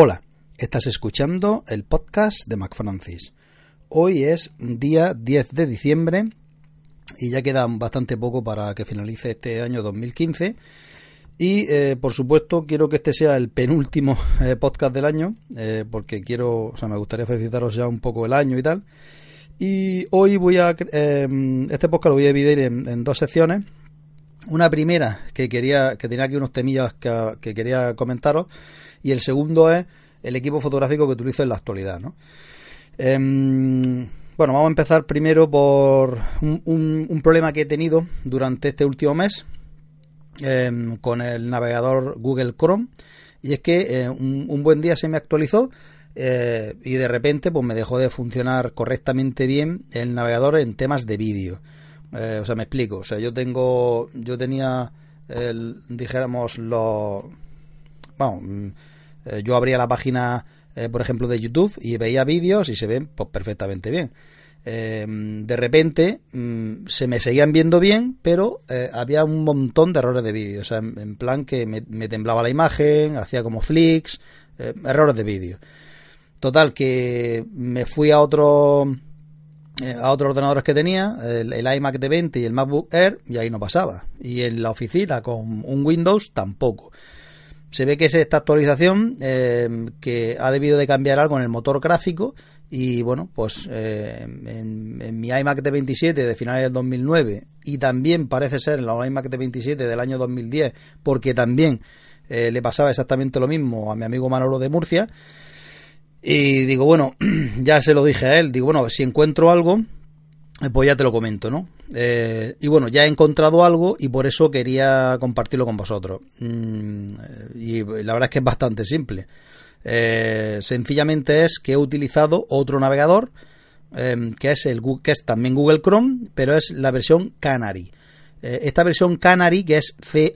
Hola, estás escuchando el podcast de MacFrancis. Hoy es día 10 de diciembre y ya queda bastante poco para que finalice este año 2015. Y eh, por supuesto quiero que este sea el penúltimo eh, podcast del año, eh, porque quiero, o sea, me gustaría felicitaros ya un poco el año y tal. Y hoy voy a, este podcast lo voy a dividir en, dos secciones. Una primera que quería, que tenía aquí unos temillas que quería comentaros y el segundo es el equipo fotográfico que utilizo en la actualidad. ¿no? Em, bueno, vamos a empezar primero por un, problema que he tenido durante este último mes em, con el navegador Google Chrome y es que eh, un, buen día se me actualizó eh, y de repente pues me dejó de funcionar correctamente bien el navegador en temas de vídeo. Eh, o sea, me explico. O sea, yo tengo, yo tenía, el, dijéramos, los bueno, mm, eh, yo abría la página, eh, por ejemplo, de YouTube y veía vídeos y se ven pues, perfectamente bien. De repente mm, se me seguían viendo bien, pero había un montón de errores de vídeo. O sea, en, plan que me, temblaba la imagen, hacía como flicks, errores de vídeo. Total, que me fui a otro a otros ordenadores que tenía, el, el, iMac de 20 y el MacBook Air, y ahí no pasaba. Y en la oficina con un Windows tampoco se ve que es esta actualización eh, que ha debido de cambiar algo en el motor gráfico y bueno, pues eh, en, mi iMac de 27 de finales del 2009 y también parece ser en la iMac de 27 del año 2010 porque también eh, le pasaba exactamente lo mismo a mi amigo Manolo de Murcia y digo, bueno, ya se lo dije a él, digo, bueno, si encuentro algo pues ya te lo comento, ¿no? Eh, y bueno, ya he encontrado algo y por eso quería compartirlo con vosotros. Mm, y la verdad es que es bastante simple. Eh, sencillamente es que he utilizado otro navegador em, que es el que es también Google Chrome, pero es la versión Canary. Eh, esta versión Canary, que es C-A-N-A-R-Y,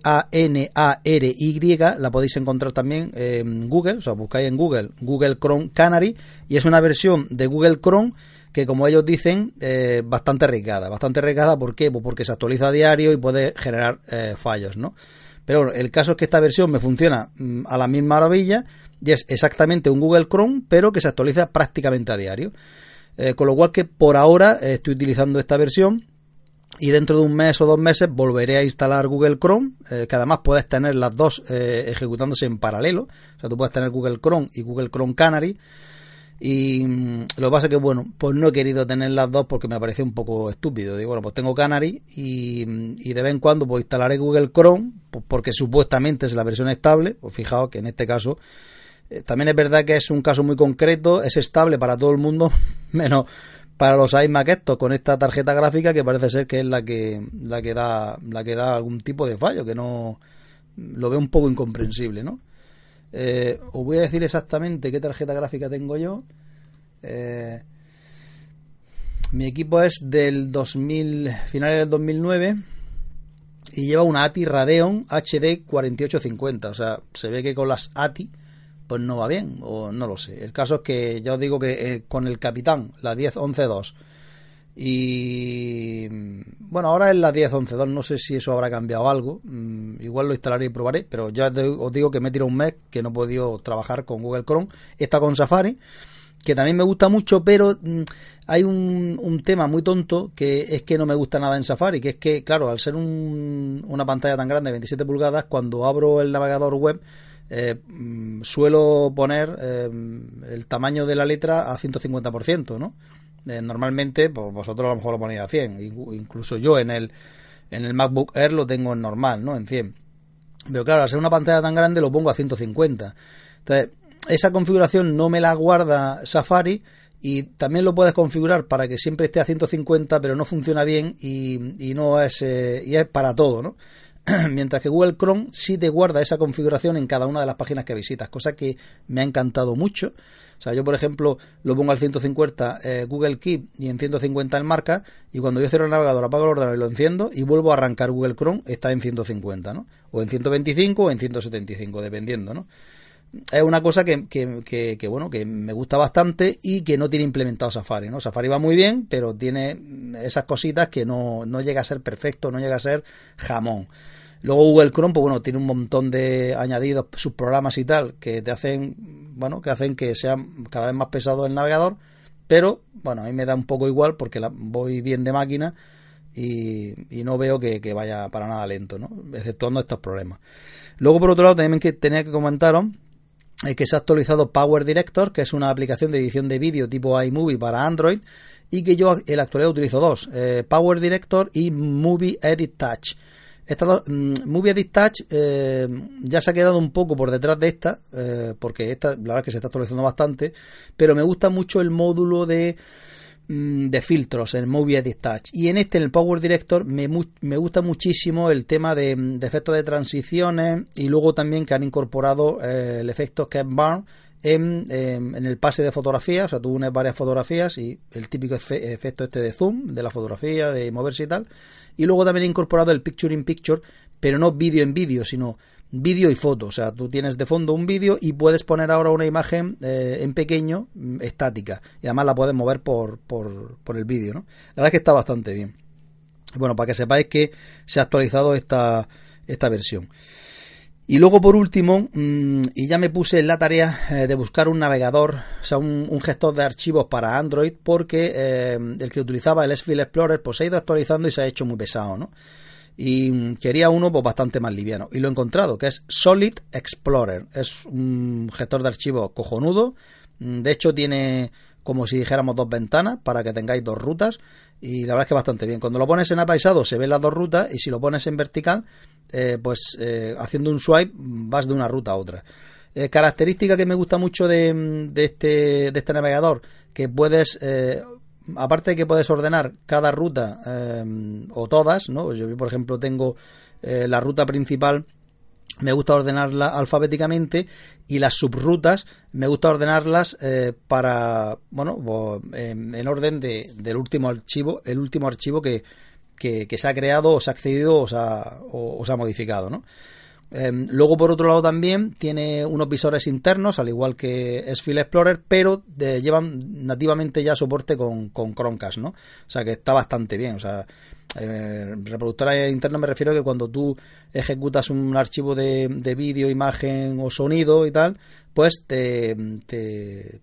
la podéis encontrar también en Google, o sea, buscáis en Google Google Chrome Canary, y es una versión de Google Chrome que como ellos dicen, eh, bastante arriesgada. Bastante arriesgada, ¿por qué? Pues porque se actualiza a diario y puede generar eh, fallos, ¿no? Pero bueno, el caso es que esta versión me funciona mm, a la misma maravilla y es exactamente un Google Chrome, pero que se actualiza prácticamente a diario. Con lo cual que por ahora estoy utilizando esta versión y dentro de un mes o dos meses volveré a instalar Google Chrome, que además puedes tener las dos ejecutándose en paralelo. O sea, tú puedes tener Google Chrome y Google Chrome Canary y mm, lo que pasa es que, bueno, pues no he querido tener las dos porque me parece un poco estúpido. Digo, bueno, pues tengo Canary y, mm, y de vez en cuando pues instalaré Google Chrome pues porque supuestamente es la versión estable. Pues fijaos que en este caso eh, también es verdad que es un caso muy concreto, es estable para todo el mundo, menos para los iMac estos con esta tarjeta gráfica que parece ser que es la que la que da la que da algún tipo de fallo, que no lo veo un poco incomprensible, ¿no? Eh, os voy a decir exactamente qué tarjeta gráfica tengo yo. Eh, mi equipo es del 2000, finales del 2009 y lleva una ATI Radeon HD 4850. O sea, se ve que con las ATI pues no va bien, o no lo sé. El caso es que ya os digo que eh, con el Capitán, la 10-11-2 y bueno, ahora es la 10.11.2, no sé si eso habrá cambiado algo. Mm, igual lo instalaré y probaré, pero ya os digo que me he tirado un mes que no he podido trabajar con Google Chrome. Está con Safari, que también me gusta mucho, pero mm, hay un, tema muy tonto que es que no me gusta nada en Safari, que es que, claro, al ser una pantalla tan grande, 27 pulgadas, cuando abro el navegador web, eh, mm, suelo poner eh, el tamaño de la letra a 150%, ¿no? Eh, normalmente, pues vosotros a lo mejor lo ponéis a 100. Incluso yo en el, en el MacBook Air lo tengo en normal, ¿no? En 100. Pero claro, al ser una pantalla tan grande lo pongo a 150. Entonces, esa configuración no me la guarda Safari y también lo puedes configurar para que siempre esté a 150 pero no funciona bien y, y no es eh, y es para todo ¿no? mientras que Google Chrome sí te guarda esa configuración en cada una de las páginas que visitas, cosa que me ha encantado mucho. O sea, yo por ejemplo lo pongo al 150 eh, Google Keep y en 150 en marca y cuando yo cierro el navegador apago el ordenador y lo enciendo y vuelvo a arrancar Google Chrome está en 150, ¿no? O en 125 o en 175, dependiendo, ¿no? Es una cosa que, que, que, bueno que me gusta bastante y que no tiene implementado Safari no Safari va muy bien pero tiene esas cositas que no, no llega a ser perfecto no llega a ser jamón luego Google Chrome pues bueno tiene un montón de añadidos sus programas y tal que te hacen bueno, que hacen que sea cada vez más pesado el navegador, pero bueno, a mí me da un poco igual porque la, voy bien de máquina y, no veo que, vaya para nada lento, ¿no? exceptuando estos problemas. Luego, por otro lado, también que tenía que comentaros que se ha actualizado Power Director, que es una aplicación de edición de vídeo tipo iMovie para Android, y que yo en la actualidad utilizo dos, eh, Power Director y Movie Edit Touch. Esta dos, mm, Movie Edit Touch eh, ya se ha quedado un poco por detrás de esta, porque esta la verdad es que se está actualizando bastante, pero me gusta mucho el módulo de de filtros en Movie Edit Touch. Y en este, en el Power Director, me, me gusta muchísimo el tema de, de, efectos de transiciones y luego también que han incorporado eh, el efecto que Barn en, en, el pase de fotografía. O sea, tú unes varias fotografías y el típico efecto este de zoom de la fotografía, de moverse y tal. Y luego también he incorporado el Picture in Picture, pero no vídeo en vídeo, sino vídeo y foto. O sea, tú tienes de fondo un vídeo y puedes poner ahora una imagen eh, en pequeño, mm, estática. Y además la puedes mover por, por, por el vídeo, ¿no? La verdad es que está bastante bien. Bueno, para que sepáis que se ha actualizado esta, esta versión. Y luego por último, mm, y ya me puse en la tarea eh, de buscar un navegador, o sea, un, gestor de archivos para Android, porque eh, el que utilizaba el S-File Explorer pues se ha ido actualizando y se ha hecho muy pesado, ¿no? Y quería uno pues, bastante más liviano. Y lo he encontrado, que es Solid Explorer. Es un gestor de archivos cojonudo. De hecho, tiene como si dijéramos dos ventanas para que tengáis dos rutas. Y la verdad es que bastante bien. Cuando lo pones en apaisado se ven las dos rutas y si lo pones en vertical, eh, pues eh, haciendo un swipe vas de una ruta a otra. Eh, característica que me gusta mucho de, de, este, de este navegador, que puedes aparte de que puedes ordenar cada ruta eh, o todas, ¿no? Yo, por ejemplo, tengo eh, la ruta principal, me gusta ordenarla alfabéticamente y las subrutas me gusta ordenarlas eh, para, bueno, en, orden de, del último archivo, el último archivo que, que, se ha creado o se ha accedido o se ha, o se ha modificado, ¿no? Em, luego, por otro lado, también tiene unos visores internos, al igual que es Explorer, pero llevan nativamente ya soporte con, con Chromecast, ¿no? O sea que está bastante bien. O sea, eh, reproductora interna me refiero a que cuando tú ejecutas un archivo de, de vídeo, imagen o sonido y tal, pues te,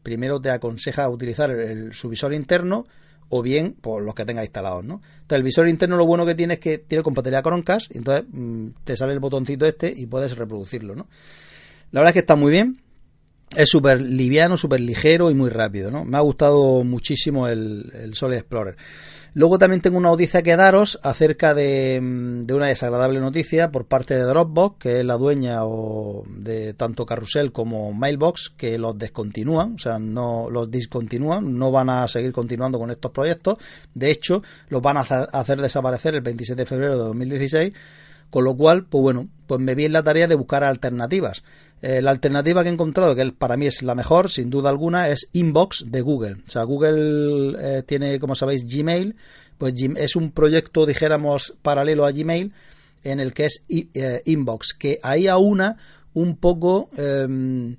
primero te aconseja utilizar el, su visor interno o bien por los que tenga instalados, ¿no? Entonces el visor interno lo bueno que tiene es que tiene compatibilidad con Chromecast entonces mm, te sale el botoncito este y puedes reproducirlo, ¿no? La verdad es que está muy bien. Es súper liviano, súper ligero y muy rápido, ¿no? Me ha gustado muchísimo el, el Solid Explorer. Luego también tengo una noticia que daros acerca de, mm, una desagradable noticia por parte de Dropbox, que es la dueña de tanto Carrusel como Mailbox, que los descontinúan, o sea, no los discontinúan, no van a seguir continuando con estos proyectos. De hecho, los van a hacer desaparecer el 27 de febrero de 2016 con lo cual, pues bueno, pues me vi en la tarea de buscar alternativas. Eh, la alternativa que he encontrado, que para mí es la mejor, sin duda alguna, es Inbox de Google. O sea, Google eh, tiene, como sabéis, Gmail. Pues es un proyecto, dijéramos, paralelo a Gmail, en el que es eh, Inbox, que ahí aúna un poco, em,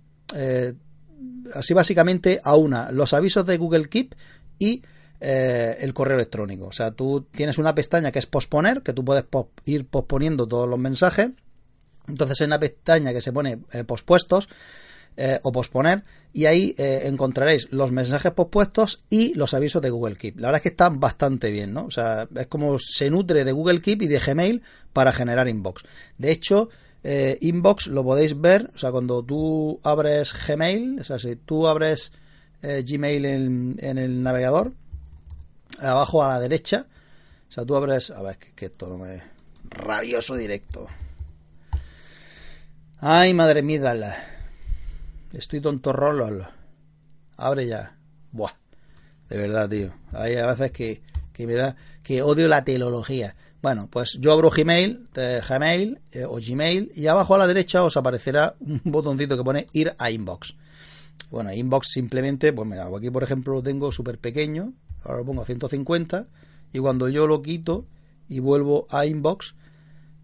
así básicamente aúna los avisos de Google Keep y el correo electrónico. O sea, tú tienes una pestaña que es posponer, que tú puedes ir posponiendo todos los mensajes. Entonces hay una pestaña que se pone eh, pospuestos eh, o posponer y ahí encontraréis los mensajes pospuestos y los avisos de Google Keep. La verdad es que están bastante bien, ¿no? O sea, es como se nutre de Google Keep y de Gmail para generar inbox. De hecho, inbox lo podéis ver, o sea, cuando tú abres Gmail, o sea, si tú abres Gmail en el navegador, abajo a la derecha. O sea, tú abres. A ver, que, esto no me. Rabioso directo. Ay, madre mía, Estoy tonto rolo. Abre ya. Buah. De verdad, tío. Hay a veces que, que me da. Que odio la teología. Bueno, pues yo abro Gmail, Gmail eh, o Gmail y abajo a la derecha os aparecerá un botoncito que pone ir a inbox. Bueno, inbox simplemente, pues mira, aquí por ejemplo lo tengo súper pequeño, ahora lo pongo a 150 y cuando yo lo quito y vuelvo a inbox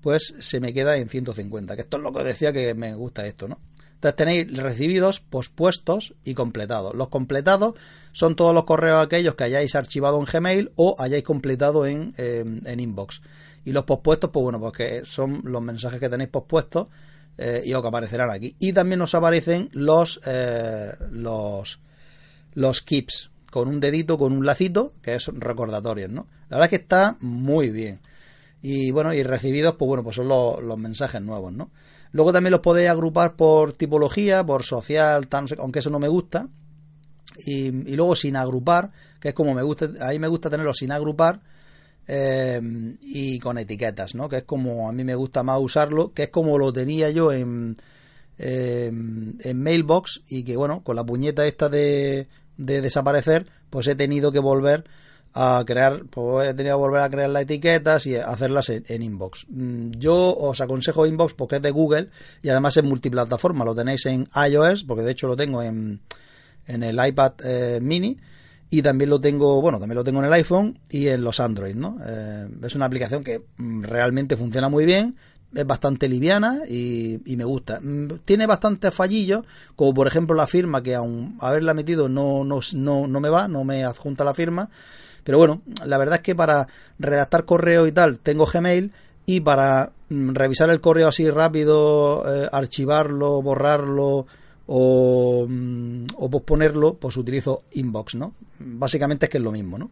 pues se me queda en 150 que esto es lo que decía que me gusta esto no entonces tenéis recibidos pospuestos y completados los completados son todos los correos aquellos que hayáis archivado en Gmail o hayáis completado en, en inbox y los pospuestos pues bueno porque son los mensajes que tenéis pospuestos eh, y os aparecerán aquí. Y también nos aparecen los, eh, los, los keeps, con un dedito, con un lacito, que es recordatorios, ¿no? La verdad es que está muy bien. Y bueno, y recibidos, pues bueno, pues son los, mensajes nuevos, ¿no? Luego también los podéis agrupar por tipología, por social, tal, aunque eso no me gusta. Y, luego sin agrupar, que es como me gusta, a mí me gusta tenerlo sin agrupar eh, y con etiquetas, ¿no? Que es como a mí me gusta más usarlo, que es como lo tenía yo en, en Mailbox y que bueno, con la puñeta esta de, de desaparecer, pues he tenido que volver a crear, pues he tenido que volver a crear las etiquetas y hacerlas en, Inbox. Mm, yo os aconsejo Inbox porque es de Google y además es multiplataforma. Lo tenéis en iOS, porque de hecho lo tengo en, en el iPad eh, mini y también lo tengo, bueno, también lo tengo en el iPhone y en los Android, ¿no? Eh, es una aplicación que mm, realmente funciona muy bien, es bastante liviana y, y, me gusta. Mm, tiene bastantes fallillos, como por ejemplo la firma, que aún haberla metido no, no, no, no me va, no me adjunta la firma. Pero bueno, la verdad es que para redactar correo y tal tengo Gmail y para mm, revisar el correo así rápido, eh, archivarlo, borrarlo o, mm, o posponerlo, pues utilizo Inbox, ¿no? Básicamente es que es lo mismo, ¿no?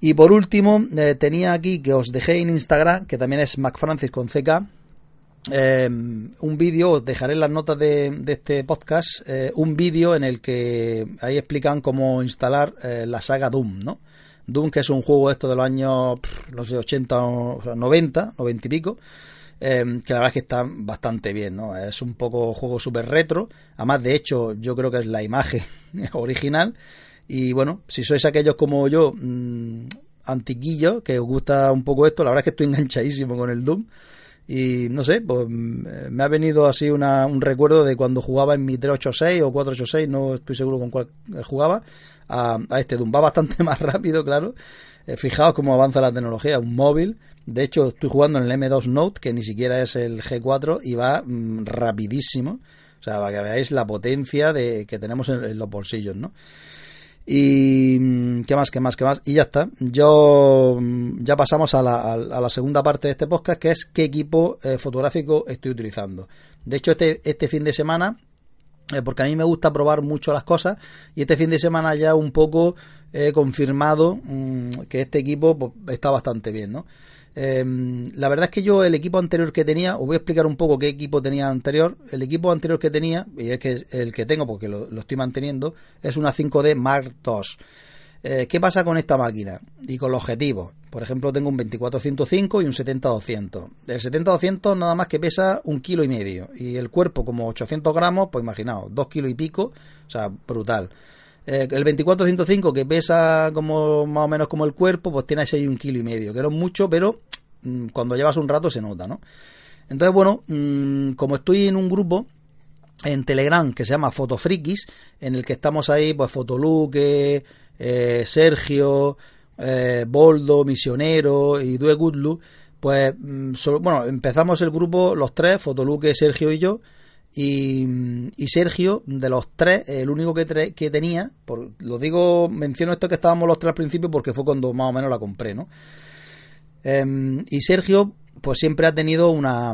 Y por último, eh, tenía aquí que os dejé en Instagram, que también es MacFrancis con CK, eh, un vídeo, os dejaré en las notas de, este podcast, eh, un vídeo en el que ahí explican cómo instalar eh, la saga Doom, ¿no? Doom, que es un juego esto de los años, no sé, 80 o 90, 90 y pico, que la verdad es que está bastante bien, ¿no? Es un poco juego súper retro, además de hecho yo creo que es la imagen original, y bueno, si sois aquellos como yo, mmm, antiquillos, que os gusta un poco esto, la verdad es que estoy enganchadísimo con el Doom, y no sé, pues mm, me ha venido así una, un recuerdo de cuando jugaba en mi 386 o 486, no estoy seguro con cuál jugaba, a, este Doom. Va bastante más rápido, claro. Eh, fijaos cómo avanza la tecnología, un móvil. De hecho, estoy jugando en el M2 Note, que ni siquiera es el G4, y va mm, rapidísimo. O sea, para que veáis la potencia de, que tenemos en los bolsillos, ¿no? Y mm, qué más, qué más, qué más. Y ya está. Yo mm, ya pasamos a la, a la segunda parte de este podcast, que es qué equipo eh, fotográfico estoy utilizando. De hecho, este, este fin de semana, eh, porque a mí me gusta probar mucho las cosas, y este fin de semana ya un poco he confirmado mm, que este equipo pues, está bastante bien, ¿no? Em, la verdad es que yo el equipo anterior que tenía, os voy a explicar un poco qué equipo tenía anterior. El equipo anterior que tenía, y es que el que tengo porque lo, estoy manteniendo, es una 5D Mark II. Eh, ¿Qué pasa con esta máquina y con los objetivos? Por ejemplo, tengo un 2405 y un 70-200. El 70-200 nada más que pesa un kilo y medio y el cuerpo como 800 gramos, pues imaginaos, dos kilos y pico, o sea, brutal. Eh, el 2405 que pesa como más o menos como el cuerpo, pues tiene ese un kilo y medio, que no es mucho, pero mm, cuando llevas un rato se nota, ¿no? Entonces, bueno, mm, como estoy en un grupo en Telegram que se llama Fotofrikis, en el que estamos ahí, pues Fotoluque, eh, Sergio, eh, Boldo, Misionero y Due Goodlu, pues, mm, bueno, empezamos el grupo los tres, Fotoluque, Sergio y yo, y, Sergio, de los tres, el único que, que tenía, lo digo, menciono esto que estábamos los tres al principio porque fue cuando más o menos la compré, ¿no? Em, y Sergio, pues siempre ha tenido una,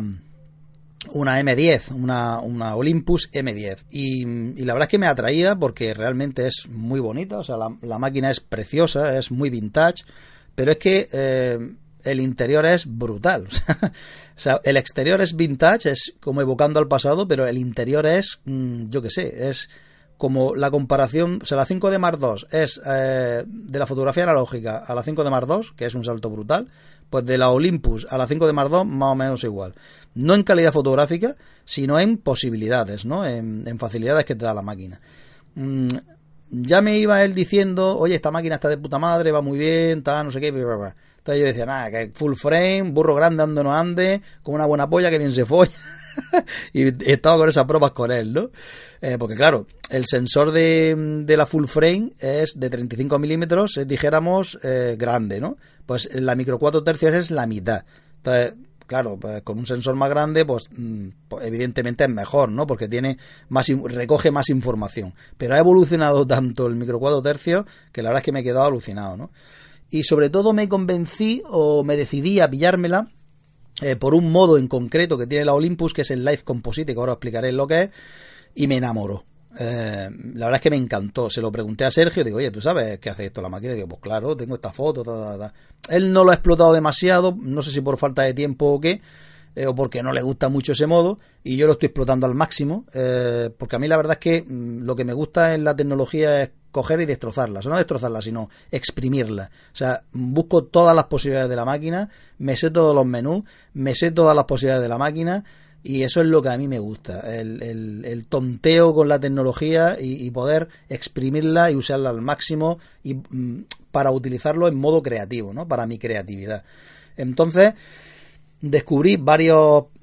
una M10, una, una Olympus M10. Y, la verdad es que me atraía porque realmente es muy bonita, o sea, la, la máquina es preciosa, es muy vintage, pero es que eh, el interior es brutal. o sea, el exterior es vintage, es como evocando al pasado, pero el interior es, mm, yo qué sé, es como la comparación, o sea, la 5 de Mar 2 es eh, de la fotografía analógica a la 5 de Mar 2, que es un salto brutal, pues de la Olympus a la 5 de Mar 2 más o menos igual. No en calidad fotográfica, sino en posibilidades, ¿no? En, facilidades que te da la máquina. Mm, ya me iba él diciendo, oye, esta máquina está de puta madre, va muy bien, tal, no sé qué, bla, bla, entonces yo decía, nada, que full frame, burro grande ando no ande, con una buena polla que bien se folla. y estaba con esas pruebas con él, ¿no? Eh, porque claro, el sensor de, la full frame es de 35 milímetros, dijéramos, eh, grande, ¿no? Pues la micro 4 tercios es la mitad. Entonces, claro, pues con un sensor más grande, pues, mm, pues, evidentemente es mejor, ¿no? Porque tiene más, recoge más información. Pero ha evolucionado tanto el micro 4 tercios que la verdad es que me he quedado alucinado, ¿no? Y sobre todo me convencí o me decidí a pillármela eh, por un modo en concreto que tiene la Olympus, que es el Live Composite, que ahora explicaré lo que es, y me enamoró. Eh, la verdad es que me encantó. Se lo pregunté a Sergio, digo, oye, ¿tú sabes qué hace esto la máquina? Y digo, pues claro, tengo esta foto, Él no lo ha explotado demasiado, no sé si por falta de tiempo o qué, eh, o porque no le gusta mucho ese modo, y yo lo estoy explotando al máximo, eh, porque a mí la verdad es que mm, lo que me gusta en la tecnología es coger y destrozarla, o no destrozarla, sino exprimirla. O sea, busco todas las posibilidades de la máquina, me sé todos los menús, me sé todas las posibilidades de la máquina, y eso es lo que a mí me gusta, el, el, tonteo con la tecnología y, poder exprimirla y usarla al máximo y mm, para utilizarlo en modo creativo, ¿no? Para mi creatividad. Entonces, descubrí varias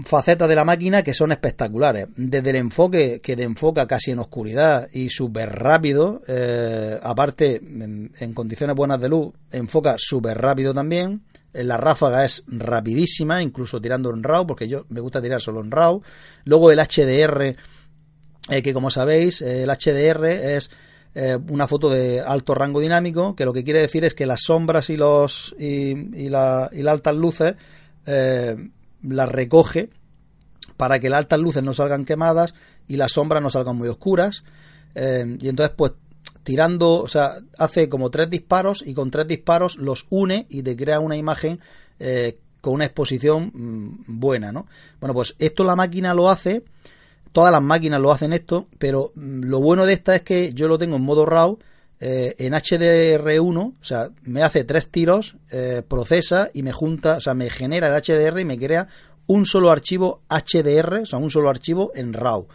facetas de la máquina que son espectaculares. Desde el enfoque que te enfoca casi en oscuridad y súper rápido, eh, aparte en, condiciones buenas de luz, enfoca súper rápido también. La ráfaga es rapidísima, incluso tirando en RAW, porque yo me gusta tirar solo en RAW. Luego el HDR, eh, que como sabéis, el HDR es eh, una foto de alto rango dinámico, que lo que quiere decir es que las sombras y los y, y, la, y las altas luces eh, las recoge para que las altas luces no salgan quemadas y las sombras no salgan muy oscuras. Eh, y entonces, pues, tirando, o sea, hace como tres disparos y con tres disparos los une y te crea una imagen eh, con una exposición mm, buena, ¿no? Bueno, pues esto la máquina lo hace, todas las máquinas lo hacen esto, pero mm, lo bueno de esta es que yo lo tengo en modo RAW eh, en HDR1, o sea, me hace tres tiros, eh, procesa y me junta, o sea, me genera el HDR y me crea un solo archivo HDR, o sea, un solo archivo en RAW,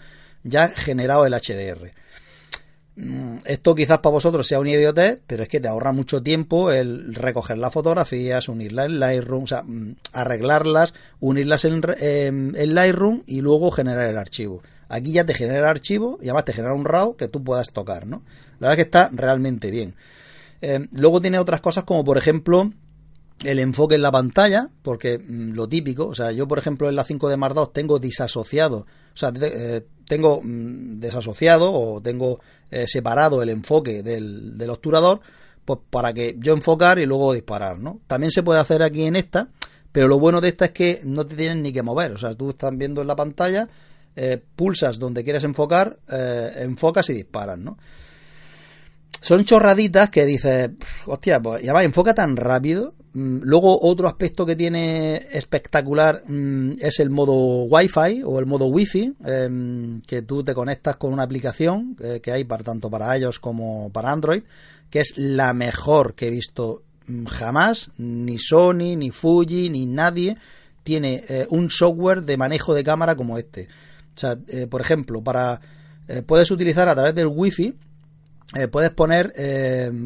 ya generado el HDR. Mm, esto quizás para vosotros sea un idiotez, pero es que te ahorra mucho tiempo el recoger las fotografías, unirlas en Lightroom, o sea, mm, arreglarlas, unirlas en, en Lightroom y luego generar el archivo. Aquí ya te genera archivo y además te genera un RAW que tú puedas tocar, ¿no? La verdad es que está realmente bien. Eh, luego tiene otras cosas como por ejemplo el enfoque en la pantalla, porque mm, lo típico, o sea, yo por ejemplo en la 5 de Mark II tengo disasociado, o sea, eh, tengo mm, desasociado o tengo eh, separado el enfoque del, del obturador, pues para que yo enfocar y luego disparar, ¿no? También se puede hacer aquí en esta, pero lo bueno de esta es que no te tienes ni que mover, o sea, tú estás viendo en la pantalla, eh, pulsas donde quieres enfocar, eh, enfocas y disparas, ¿no? Son chorraditas que dices, hostia, pues ya va, enfoca tan rápido. Mm, luego otro aspecto que tiene espectacular mm, es el modo Wi-Fi o el modo Wi-Fi, em, que tú te conectas con una aplicación eh, que hay para tanto para iOS como para Android, que es la mejor que he visto mm, jamás, ni Sony, ni Fuji, ni nadie tiene un software de manejo de cámara como este. O eh, por ejemplo, para eh, puedes utilizar a través del wifi eh, puedes poner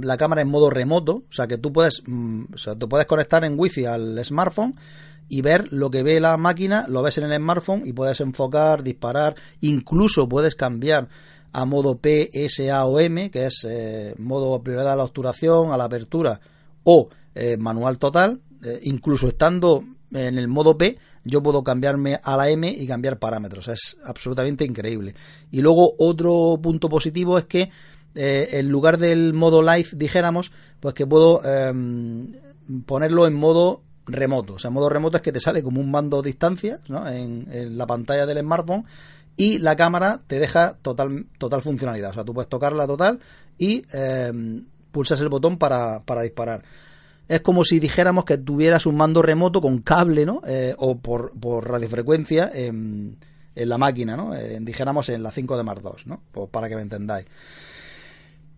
la cámara en modo remoto, o sea que tú puedes, mm, o tú puedes conectar en wifi al smartphone y ver lo que ve la máquina, lo ves en el smartphone y puedes enfocar, disparar, incluso puedes cambiar a modo PSAOM, que es modo prioridad a la obturación, a la apertura o manual total, incluso estando en el modo P, yo puedo cambiarme a la M y cambiar parámetros. Es absolutamente increíble. Y luego otro punto positivo es que eh, en lugar del modo live, dijéramos, pues que puedo em, ponerlo en modo remoto. O sea, modo remoto es que te sale como un mando a distancia ¿no? en, la pantalla del smartphone y la cámara te deja total, total funcionalidad. O sea, tú puedes tocarla total y em, pulsas el botón para, para disparar es como si dijéramos que tuvieras un mando remoto con cable, ¿no? Eh, o por, radiofrecuencia en, la máquina, ¿no? dijéramos en la 5 de Mark II, ¿no? Pues para que me entendáis.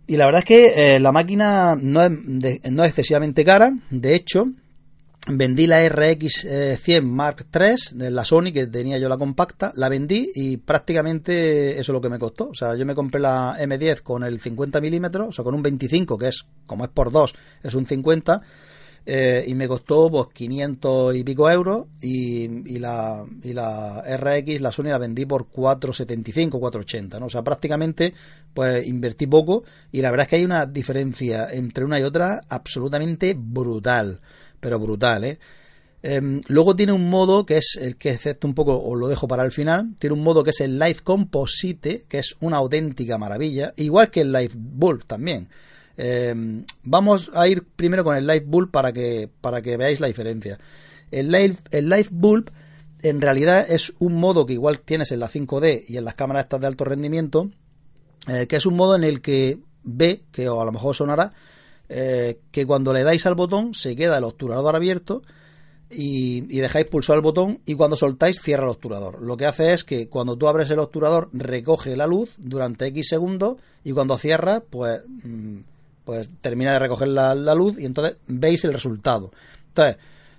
Y la verdad es que eh, la máquina no es, no es excesivamente cara. De hecho, vendí la RX 100 eh, Mark III de la Sony que tenía yo la compacta, la vendí y prácticamente eso es lo que me costó. O sea, yo me compré la M10 con el 50 milímetros, o sea, con un 25 que es como es por dos, es un 50 eh, y me costó pues 500 y pico euros y, la, y la RX, la Sony la vendí por 475, 480, ¿no? O sea, prácticamente pues invertí poco y la verdad es que hay una diferencia entre una y otra absolutamente brutal pero brutal, ¿eh? Em, luego tiene un modo que es el que excepto un poco, os lo dejo para el final. Tiene un modo que es el Live Composite, que es una auténtica maravilla, igual que el Live Bull también. Em, vamos a ir primero con el Live Bull para que, para que veáis la diferencia. El Live, el live Bulb en realidad es un modo que igual tienes en la 5D y en las cámaras estas de alto rendimiento, eh, que es un modo en el que ve, que a lo mejor sonará, eh, que cuando le dais al botón se queda el obturador abierto y, dejáis pulsar el botón y cuando soltáis cierra el obturador. Lo que hace es que cuando tú abres el obturador recoge la luz durante X segundos y cuando cierra pues, mm, pues termina de recoger la, luz y entonces veis el resultado. Entonces,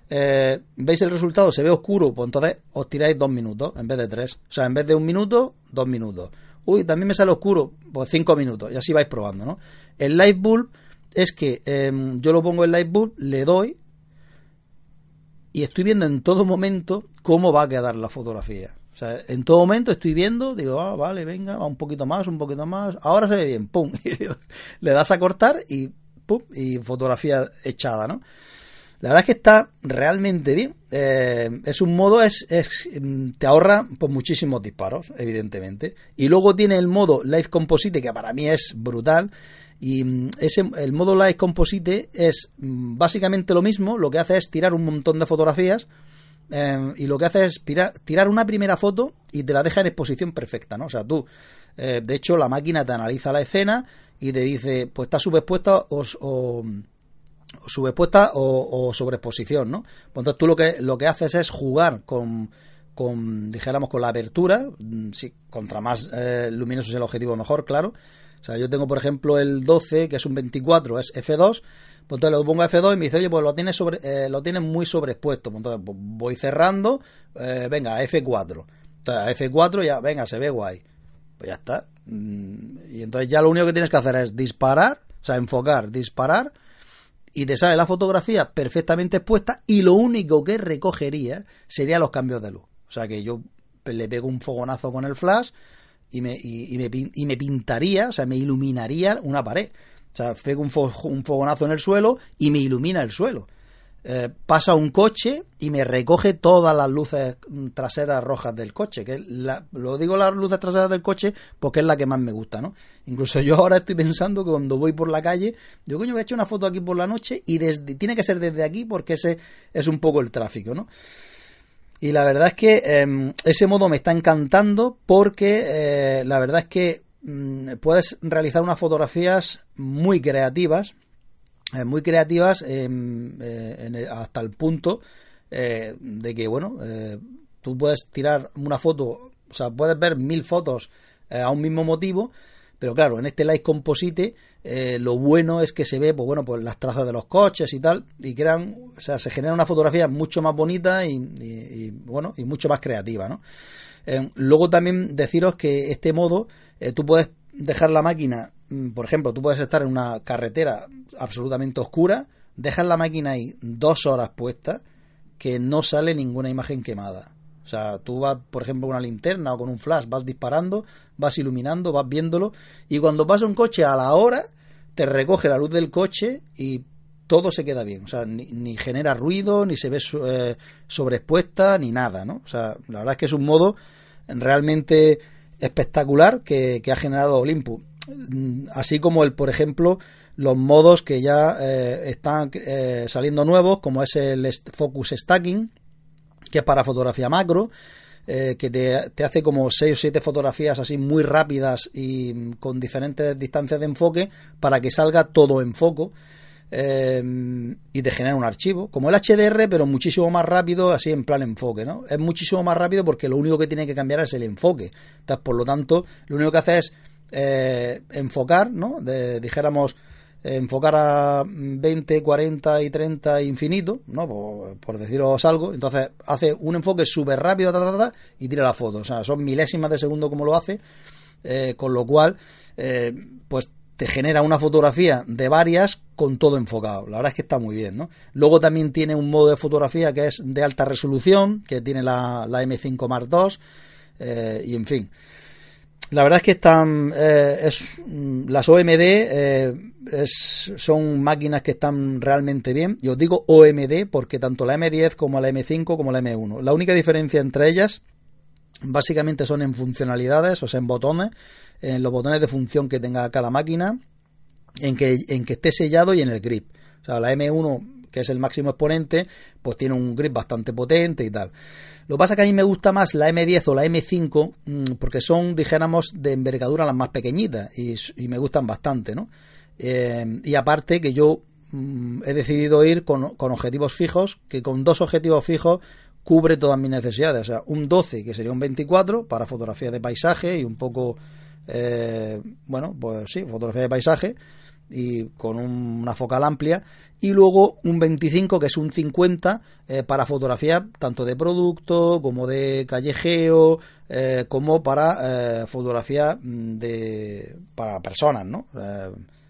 eh, veis el resultado, se ve oscuro, pues entonces os tiráis dos minutos en vez de tres. O sea, en vez de un minuto, dos minutos. Uy, también me sale oscuro, pues cinco minutos y así vais probando, ¿no? El Light Bulb es que em, yo lo pongo en Light Bulb, le doy y estoy viendo en todo momento cómo va a quedar la fotografía. O sea, en todo momento estoy viendo, digo, ah, vale, venga, va un poquito más, un poquito más, ahora se ve bien, pum, le das a cortar y pum, y fotografía echada, ¿no? La verdad es que está realmente bien. Eh, es un modo, es, es, te ahorra pues, muchísimos disparos, evidentemente. Y luego tiene el modo Live Composite, que para mí es brutal, y mm, ese, el modo Live Composite es mm, básicamente lo mismo, lo que hace es tirar un montón de fotografías eh, y lo que hace es tirar, una primera foto y te la deja en exposición perfecta, ¿no? O sea, tú, eh, de hecho, la máquina te analiza la escena y te dice, pues está subexpuesta o, o, subexpuesta o, o sobreexposición, ¿no? Pues entonces tú lo que, lo que haces es jugar con, con dijéramos, con la apertura, mm, si, contra más eh, luminoso es el objetivo mejor, claro, o sea, yo tengo, por ejemplo, el 12, que es un 24, es F2, pues entonces lo pongo a F2 y me dice, oye, pues lo tienes, sobre, eh, lo tienes muy sobreexpuesto. Pues entonces pues voy cerrando, eh, venga, F4. Entonces, F4 ya, venga, se ve guay. Pues ya está. Mm, y entonces ya lo único que tienes que hacer es disparar, o sea, enfocar, disparar, y te sale la fotografía perfectamente expuesta y lo único que recogería sería los cambios de luz. O sea, que yo le pego un fogonazo con el flash, y me, y, me, y me pintaría, o sea, me iluminaría una pared. O sea, pego un, un fogonazo en el suelo y me ilumina el suelo. Eh, pasa un coche y me recoge todas las luces traseras rojas del coche. Que la, lo digo las luces traseras del coche porque es la que más me gusta, ¿no? Incluso yo ahora estoy pensando que cuando voy por la calle, digo, coño, voy a echar una foto aquí por la noche y desde, tiene que ser desde aquí porque ese es un poco el tráfico, ¿no? Y la verdad es que em, ese modo me está encantando porque eh, la verdad es que mm, puedes realizar unas fotografías muy creativas, eh, muy creativas em, eh, hasta el punto de que, bueno, tú puedes tirar una foto, o sea, puedes ver mil fotos a un mismo motivo pero claro, en este Light Composite eh, lo bueno es que se ve, pues bueno, pues las trazas de los coches y tal, y crean, o sea, se genera una fotografía mucho más bonita y, bueno, y mucho más creativa, ¿no? Eh, luego también deciros que este modo, eh, tú puedes dejar la máquina, mm, por ejemplo, tú puedes estar en una carretera absolutamente oscura, dejas la máquina ahí dos horas puesta, que no sale ninguna imagen quemada. O sea, tú vas, por ejemplo, con una linterna o con un flash, vas disparando, vas iluminando, vas viéndolo, y cuando pasa un coche a la hora, te recoge la luz del coche y todo se queda bien. O sea, ni, genera ruido, ni se ve eh, sobreexpuesta, ni nada, ¿no? O sea, la verdad es que es un modo realmente espectacular que, ha generado Olympus. Mm, así como el, por ejemplo, los modos que ya eh, están eh, saliendo nuevos, como es el Focus Stacking, que es para fotografía macro, eh, que te, hace como 6 o 7 fotografías así muy rápidas y con diferentes distancias de enfoque para que salga todo en foco. Eh, y te genera un archivo, como el HDR, pero muchísimo más rápido, así en plan enfoque, ¿no? Es muchísimo más rápido porque lo único que tiene que cambiar es el enfoque. Entonces, por lo tanto, lo único que hace es eh, enfocar, ¿no? dijéramos, enfocar a 20, 40 y 30 infinito, ¿no? Por, deciros algo. Entonces hace un enfoque súper rápido y tira la foto. O sea, son milésimas de segundo como lo hace, eh, con lo cual, eh, pues te genera una fotografía de varias con todo enfocado. La verdad es que está muy bien, ¿no? Luego también tiene un modo de fotografía que es de alta resolución, que tiene la, la M5 Mark II, eh, y en fin. La verdad es que están, es, mm, las OMD eh, son máquinas que están realmente bien. Yo digo OMD porque tanto la M10 como la M5 como la M1. La única diferencia entre ellas básicamente son en funcionalidades, o sea, en botones, en los botones de función que tenga cada máquina, en que, en que esté sellado y en el grip. O sea, la M1 que es el máximo exponente, pues tiene un grip bastante potente y tal. Lo que pasa es que a mí me gusta más la M10 o la M5 mm, porque son, dijéramos, de envergadura las más pequeñitas y, me gustan bastante, ¿no? Eh, y aparte que yo mm, he decidido ir con, con objetivos fijos, que con dos objetivos fijos cubre todas mis necesidades. O sea, un 12, que sería un 24, para fotografía de paisaje y un poco, eh, bueno, pues sí, fotografía de paisaje y con una focal amplia. Y luego un 25, que es un 50, eh, para fotografía tanto de producto como de callejeo, eh, como para fotografía mm, de para personas, ¿no?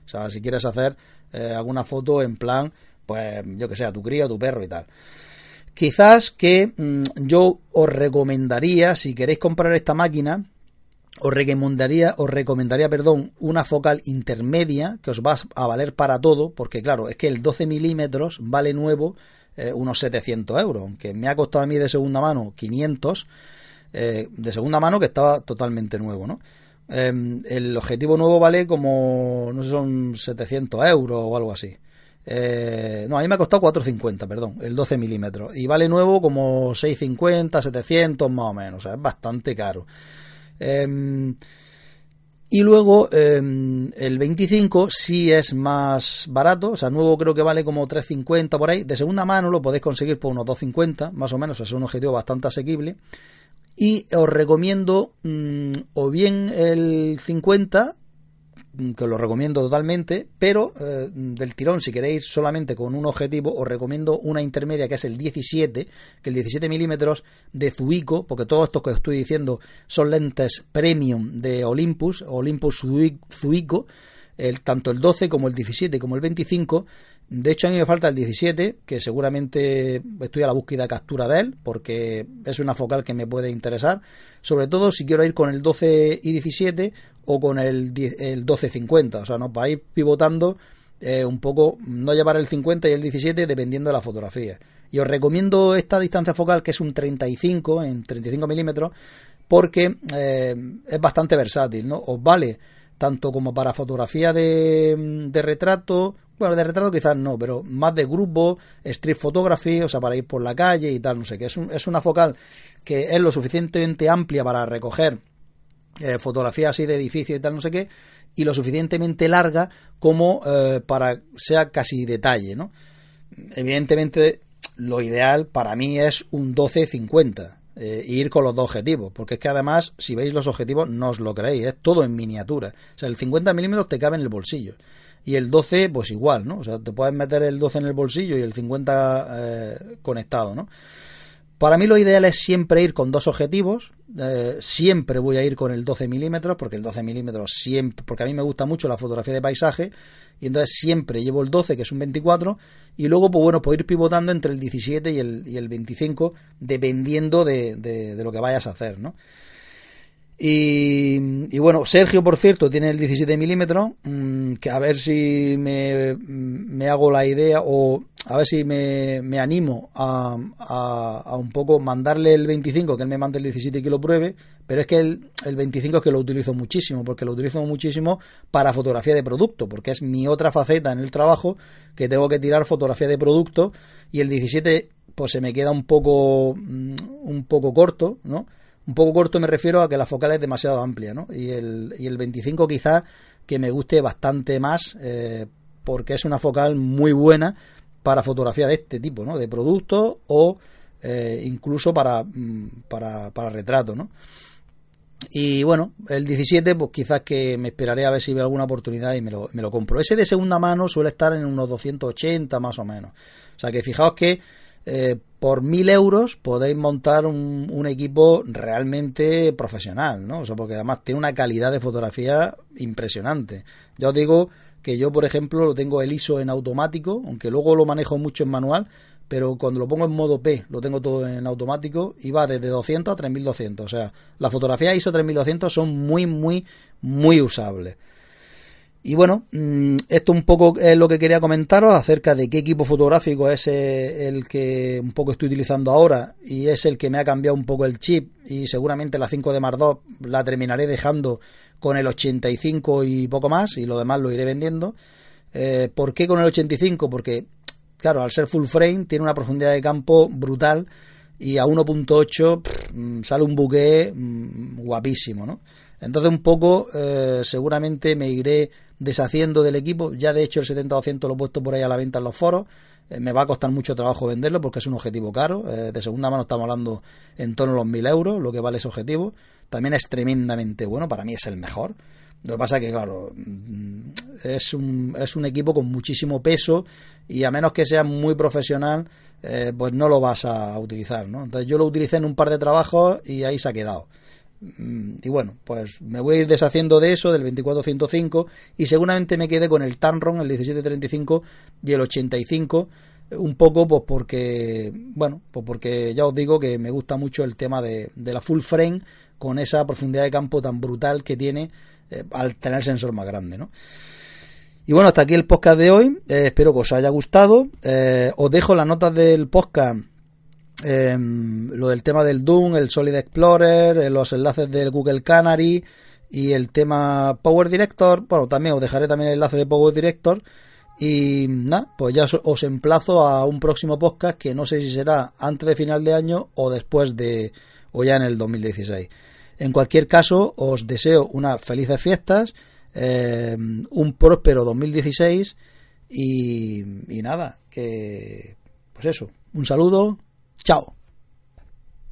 O sea, si quieres hacer alguna foto en plan, pues yo que sé, a tu cría, tu perro y tal. Quizás que mm, yo os recomendaría, si queréis comprar esta máquina, os recomendaría, os recomendaría, perdón, una focal intermedia que os va a valer para todo, porque claro, es que el 12 milímetros vale nuevo eh, unos 700 euros, aunque me ha costado a mí de segunda mano 500, eh, de segunda mano que estaba totalmente nuevo, ¿no? Em, el objetivo nuevo vale como, no sé, son 700 euros o algo así. Eh, no, a mí me ha costado 4,50, perdón, el 12 milímetros. Y vale nuevo como 6,50, 700 más o menos. O sea, es bastante caro. Em, y luego em, el 25 sí es más barato, o sea, nuevo creo que vale como 3.50 por ahí. De segunda mano lo podéis conseguir por unos 2.50, más o menos, es un objetivo bastante asequible. Y os recomiendo mm, o bien el 50 Mm, que os lo recomiendo totalmente, pero eh, del tirón, si queréis solamente con un objetivo, os recomiendo una intermedia que es el 17, que el 17 milímetros de Zuico, porque todo esto que os estoy diciendo son lentes premium de Olympus, Olympus Zuico, el, tanto el 12 como el 17 como el 25 de hecho, a mí me falta el 17, que seguramente estoy a la búsqueda de captura de él, porque es una focal que me puede interesar. Sobre todo si quiero ir con el 12 y 17 o con el, el 12-50. O sea, no para ir pivotando eh, un poco, no llevar el 50 y el 17 dependiendo de la fotografía. Y os recomiendo esta distancia focal, que es un 35 en 35 milímetros, porque eh, es bastante versátil, ¿no? Os vale tanto como para fotografía de retrato, bueno, de retrato quizás no, pero más de grupo, street photography, o sea, para ir por la calle y tal, no sé qué. Es, es una focal que es lo suficientemente amplia para recoger eh, fotografías así de edificios y tal, no sé qué, y lo suficientemente larga como eh, para sea casi detalle, ¿no? Evidentemente, lo ideal para mí es un 12-50. Eh, ir con los dos objetivos, porque es que además, si veis los objetivos, no os lo creéis, es todo en miniatura. O sea, el 50 milímetros te cabe en el bolsillo y el 12 pues igual, ¿no? O sea, te puedes meter el 12 en el bolsillo y el 50 eh, conectado, ¿no? Para mí lo ideal es siempre ir con dos objetivos, eh, siempre voy a ir con el 12 milímetros, porque el 12 milímetros siempre, porque a mí me gusta mucho la fotografía de paisaje, y entonces siempre llevo el 12, que es un 24, y luego, pues bueno, puedo ir pivotando entre el 17 y el, y el 25, dependiendo de, de, de lo que vayas a hacer, ¿no? Y, bueno, Sergio, por cierto, tiene el 17 milímetros, mm, que a ver si me, me, hago la idea o a ver si me, me animo a, a, un poco mandarle el 25, que él me mande el 17 y que lo pruebe, pero es que el, el 25 es que lo utilizo muchísimo, porque lo utilizo muchísimo para fotografía de producto, porque es mi otra faceta en el trabajo, que tengo que tirar fotografía de producto, y el 17 pues se me queda un poco, mm, un poco corto, ¿no? Un poco corto me refiero a que la focal es demasiado amplia, ¿no? Y el, y el 25 quizás que me guste bastante más eh, porque es una focal muy buena para fotografía de este tipo, ¿no? De productos o eh, incluso para, mm, para, para retrato, ¿no? Y bueno, el 17, pues quizás que me esperaré a ver si veo alguna oportunidad y me lo, me lo compro. Ese de segunda mano suele estar en unos 280 más o menos. O sea que fijaos que eh, por mil euros podéis montar un, equipo realmente profesional, ¿no? O sea, porque además tiene una calidad de fotografía impresionante. Ya os digo que yo, por ejemplo, lo tengo el ISO en automático, aunque luego lo manejo mucho en manual, pero cuando lo pongo en modo P, lo tengo todo en automático y va desde 200 a 3200. O sea, las fotografías ISO 3200 son muy, muy, muy usables. Y bueno, mm, esto un poco es lo que quería comentaros acerca de qué equipo fotográfico es eh, el que un poco estoy utilizando ahora y es el que me ha cambiado un poco el chip y seguramente la 5 de Mark la terminaré dejando con el 85 y poco más y lo demás lo iré vendiendo. Eh, ¿Por qué con el 85? Porque claro, al ser full frame tiene una profundidad de campo brutal y a 1.8 mm, sale un buque mm, guapísimo, ¿no? Entonces un poco eh, seguramente me iré deshaciendo del equipo, ya de hecho el 70% lo he puesto por ahí a la venta en los foros, eh, me va a costar mucho trabajo venderlo porque es un objetivo caro, eh, de segunda mano estamos hablando en torno a los 1000 euros, lo que vale ese objetivo, también es tremendamente bueno, para mí es el mejor, lo que pasa es que, claro, mm, es un, es un equipo con muchísimo peso y a menos que sea muy profesional, eh, pues no lo vas a utilizar, ¿no? Entonces yo lo utilicé en un par de trabajos y ahí se ha quedado. Mm, y bueno, pues me voy a ir deshaciendo de eso, del 2405, y seguramente me quede con el Tanron, el 1735 y el 85, un poco pues porque, bueno, pues porque ya os digo que me gusta mucho el tema de, de la full frame con esa profundidad de campo tan brutal que tiene eh, al tener sensor más grande, ¿no? Y bueno, hasta aquí el podcast de hoy. Eh, espero que os haya gustado. Eh, os dejo las notas del podcast. Em, lo del tema del Doom, el Solid Explorer, los enlaces del Google Canary y el tema Power Director. Bueno, también os dejaré también el enlace de Power Director. Y nada, pues ya os emplazo a un próximo podcast que no sé si será antes de final de año o después de, o ya en el 2016. En cualquier caso, os deseo unas felices fiestas, eh, un próspero 2016 y, y nada, que pues eso, un saludo, chao.